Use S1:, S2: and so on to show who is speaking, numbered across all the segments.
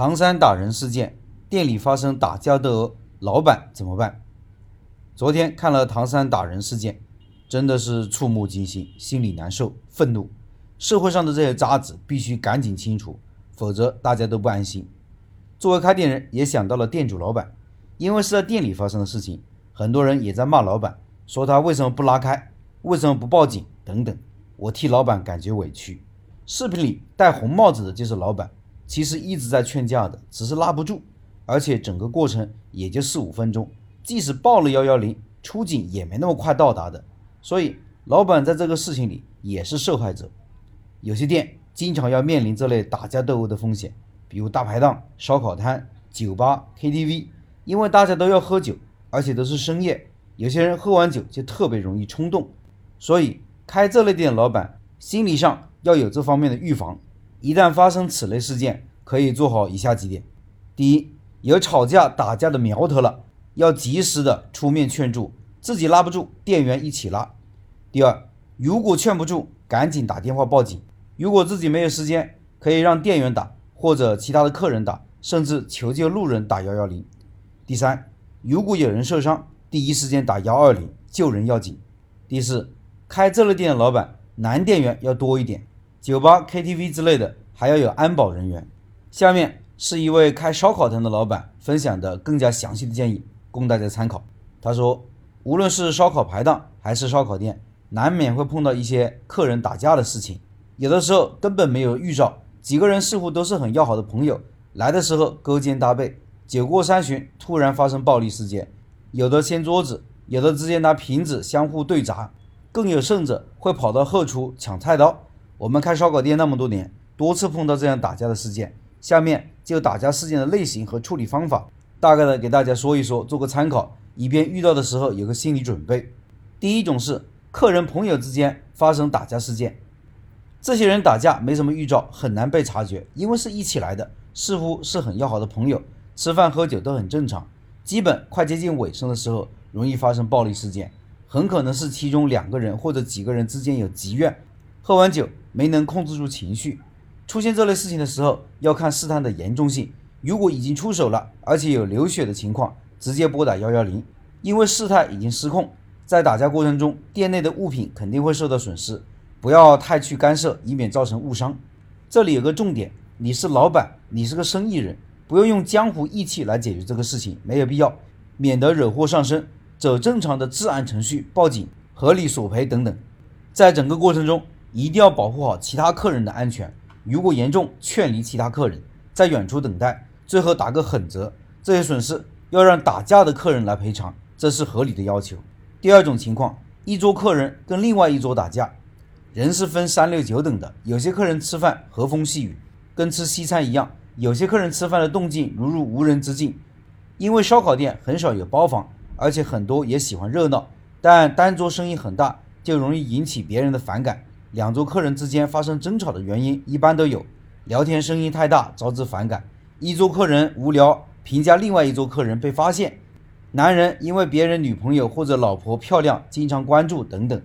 S1: 唐山打人事件，店里发生打架斗殴，老板怎么办？昨天看了唐山打人事件，真的是触目惊心，心里难受、愤怒。社会上的这些渣子必须赶紧清除，否则大家都不安心。作为开店人，也想到了店主老板，因为是在店里发生的事情，很多人也在骂老板，说他为什么不拉开，为什么不报警等等。我替老板感觉委屈。视频里戴红帽子的就是老板。其实一直在劝架的，只是拉不住，而且整个过程也就四五分钟，即使报了幺幺零，出警也没那么快到达的。所以老板在这个事情里也是受害者。有些店经常要面临这类打架斗殴的风险，比如大排档、烧烤摊、酒吧、KTV，因为大家都要喝酒，而且都是深夜，有些人喝完酒就特别容易冲动，所以开这类店的老板心理上要有这方面的预防。一旦发生此类事件，可以做好以下几点：第一，有吵架打架的苗头了，要及时的出面劝住，自己拉不住，店员一起拉；第二，如果劝不住，赶紧打电话报警；如果自己没有时间，可以让店员打，或者其他的客人打，甚至求救路人打幺幺零；第三，如果有人受伤，第一时间打幺二零救人要紧；第四，开这类店的老板，男店员要多一点。酒吧、KTV 之类的还要有安保人员。下面是一位开烧烤摊的老板分享的更加详细的建议，供大家参考。他说，无论是烧烤排档还是烧烤店，难免会碰到一些客人打架的事情。有的时候根本没有预兆，几个人似乎都是很要好的朋友，来的时候勾肩搭背，酒过三巡突然发生暴力事件，有的掀桌子，有的直接拿瓶子相互对砸，更有甚者会跑到后厨抢菜刀。我们开烧烤店那么多年，多次碰到这样打架的事件。下面就打架事件的类型和处理方法，大概的给大家说一说，做个参考，以便遇到的时候有个心理准备。第一种是客人朋友之间发生打架事件，这些人打架没什么预兆，很难被察觉，因为是一起来的，似乎是很要好的朋友，吃饭喝酒都很正常。基本快接近尾声的时候，容易发生暴力事件，很可能是其中两个人或者几个人之间有积怨，喝完酒。没能控制住情绪，出现这类事情的时候，要看事态的严重性。如果已经出手了，而且有流血的情况，直接拨打幺幺零，因为事态已经失控。在打架过程中，店内的物品肯定会受到损失，不要太去干涉，以免造成误伤。这里有个重点，你是老板，你是个生意人，不要用江湖义气来解决这个事情，没有必要，免得惹祸上身。走正常的治安程序，报警、合理索赔等等。在整个过程中。一定要保护好其他客人的安全，如果严重，劝离其他客人，在远处等待，最后打个狠折，这些损失要让打架的客人来赔偿，这是合理的要求。第二种情况，一桌客人跟另外一桌打架，人是分三六九等的，有些客人吃饭和风细雨，跟吃西餐一样；有些客人吃饭的动静如入无人之境，因为烧烤店很少有包房，而且很多也喜欢热闹，但单桌生意很大，就容易引起别人的反感。两桌客人之间发生争吵的原因一般都有：聊天声音太大，招致反感；一桌客人无聊评价另外一桌客人被发现；男人因为别人女朋友或者老婆漂亮，经常关注等等。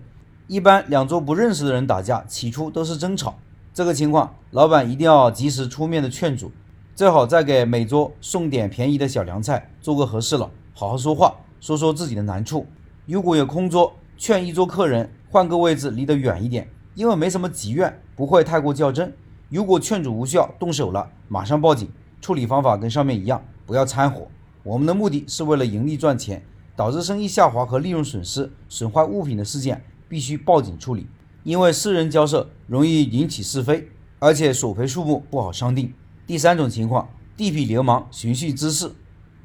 S1: 一般两桌不认识的人打架，起初都是争吵。这个情况，老板一定要及时出面的劝阻，最好再给每桌送点便宜的小凉菜，做个和事佬，好好说话，说说自己的难处。如果有空桌，劝一桌客人换个位置，离得远一点。因为没什么积怨，不会太过较真。如果劝阻无效，动手了，马上报警。处理方法跟上面一样，不要掺和。我们的目的是为了盈利赚钱，导致生意下滑和利润损失、损坏物品的事件，必须报警处理。因为私人交涉容易引起是非，而且索赔数目不好商定。第三种情况，地痞流氓寻衅滋事。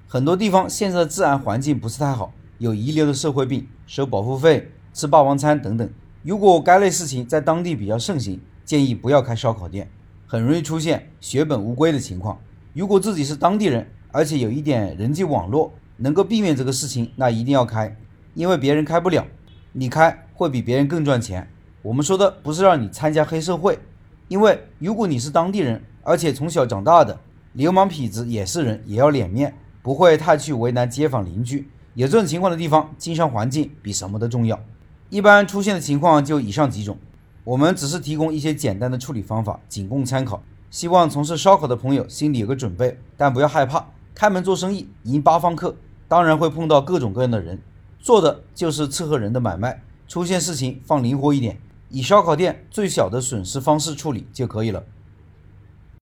S1: 很多地方现在的治安环境不是太好，有遗留的社会病，收保护费、吃霸王餐等等。如果该类事情在当地比较盛行，建议不要开烧烤店，很容易出现血本无归的情况。如果自己是当地人，而且有一点人际网络，能够避免这个事情，那一定要开，因为别人开不了，你开会比别人更赚钱。我们说的不是让你参加黑社会，因为如果你是当地人，而且从小长大的，流氓痞子也是人，也要脸面，不会太去为难街坊邻居。有这种情况的地方，经商环境比什么都重要。一般出现的情况就以上几种，我们只是提供一些简单的处理方法，仅供参考。希望从事烧烤的朋友心里有个准备，但不要害怕。开门做生意，迎八方客，当然会碰到各种各样的人，做的就是伺候人的买卖。出现事情放灵活一点，以烧烤店最小的损失方式处理就可以了。